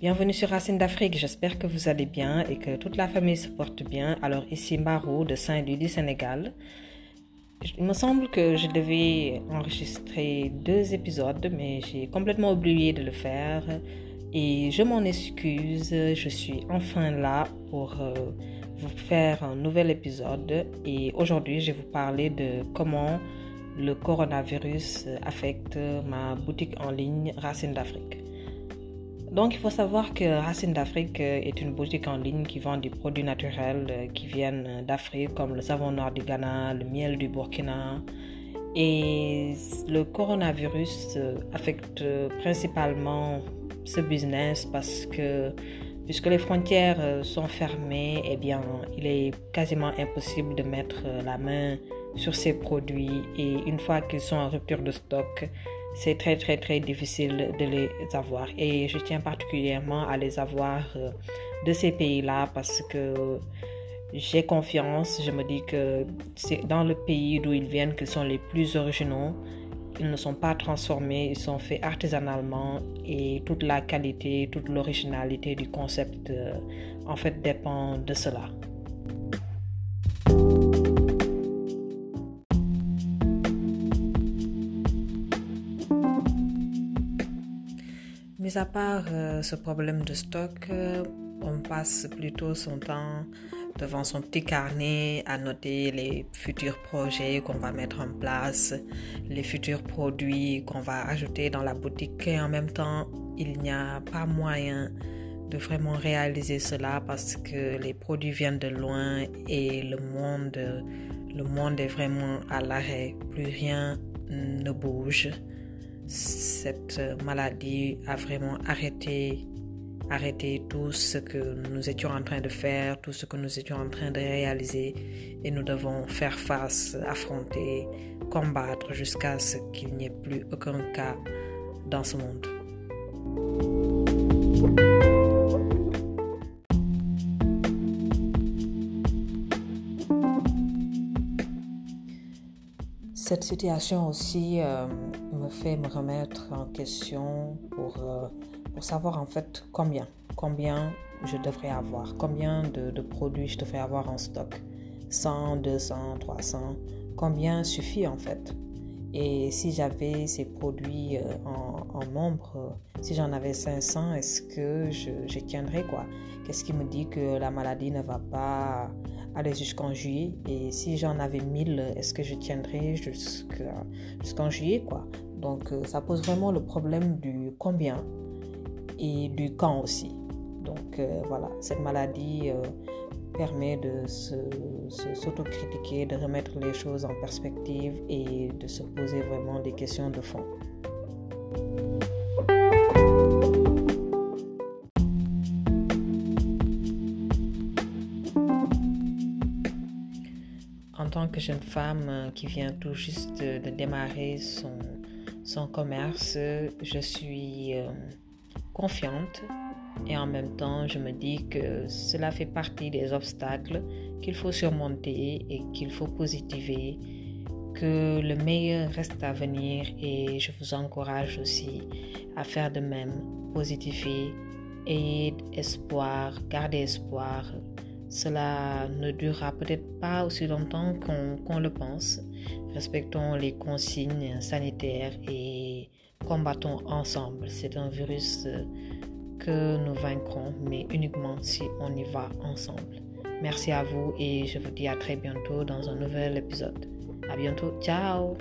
Bienvenue sur Racine d'Afrique, j'espère que vous allez bien et que toute la famille se porte bien. Alors ici Marou de Saint-Louis du Sénégal. Il me semble que je devais enregistrer deux épisodes, mais j'ai complètement oublié de le faire. Et je m'en excuse, je suis enfin là pour euh, vous faire un nouvel épisode. Et aujourd'hui, je vais vous parler de comment le coronavirus affecte ma boutique en ligne Racine d'Afrique. Donc, il faut savoir que Racine d'Afrique euh, est une boutique en ligne qui vend des produits naturels euh, qui viennent d'Afrique, comme le savon noir du Ghana, le miel du Burkina. Et le coronavirus euh, affecte principalement ce business parce que, puisque les frontières sont fermées, eh bien, il est quasiment impossible de mettre la main sur ces produits. Et une fois qu'ils sont en rupture de stock, c'est très très très difficile de les avoir et je tiens particulièrement à les avoir euh, de ces pays-là parce que j'ai confiance, je me dis que c'est dans le pays d'où ils viennent qu'ils sont les plus originaux. Ils ne sont pas transformés, ils sont faits artisanalement et toute la qualité, toute l'originalité du concept euh, en fait dépend de cela. Mis à part euh, ce problème de stock, euh, on passe plutôt son temps devant son petit carnet à noter les futurs projets qu'on va mettre en place, les futurs produits qu'on va ajouter dans la boutique et en même temps, il n'y a pas moyen de vraiment réaliser cela parce que les produits viennent de loin et le monde, le monde est vraiment à l'arrêt. Plus rien ne bouge cette maladie a vraiment arrêté, arrêté tout ce que nous étions en train de faire, tout ce que nous étions en train de réaliser et nous devons faire face, affronter, combattre jusqu'à ce qu'il n'y ait plus aucun cas dans ce monde. Cette situation aussi euh, fait me remettre en question pour, euh, pour savoir en fait combien, combien je devrais avoir, combien de, produits je devrais avoir en stock. 100, 200, 300, combien suffit en fait. Et si j'avais ces produits euh, en, nombre, si j'en avais 500, est-ce que je, je tiendrais quoi? Qu'est-ce qui me dit que la maladie ne va pas aller jusqu'en juillet? Et si j'en avais 1000, est-ce que je tiendrais jusqu'en juillet quoi? Donc euh, ça pose vraiment le problème du combien et du quand aussi. Donc euh, voilà, cette maladie euh, permet de s'autocritiquer, de remettre les choses en perspective et de se poser vraiment des questions de fond. en tant que jeune femme qui vient tout juste de, démarrer son, son, commerce, je suis euh, confiante. Et en même temps je me dis que cela fait partie des obstacles qu'il faut surmonter et qu'il faut positiver, que le meilleur reste à venir. Et je vous encourage aussi à faire de même, positiver, ayez espoir, gardez espoir, cela ne durera peut-être pas aussi longtemps qu'on le pense. Respectons les consignes sanitaires et combattons ensemble. C'est un virus que nous vaincrons, mais uniquement si on y va ensemble. Merci à vous et je vous dis à très bientôt dans un nouvel épisode. À bientôt. Ciao.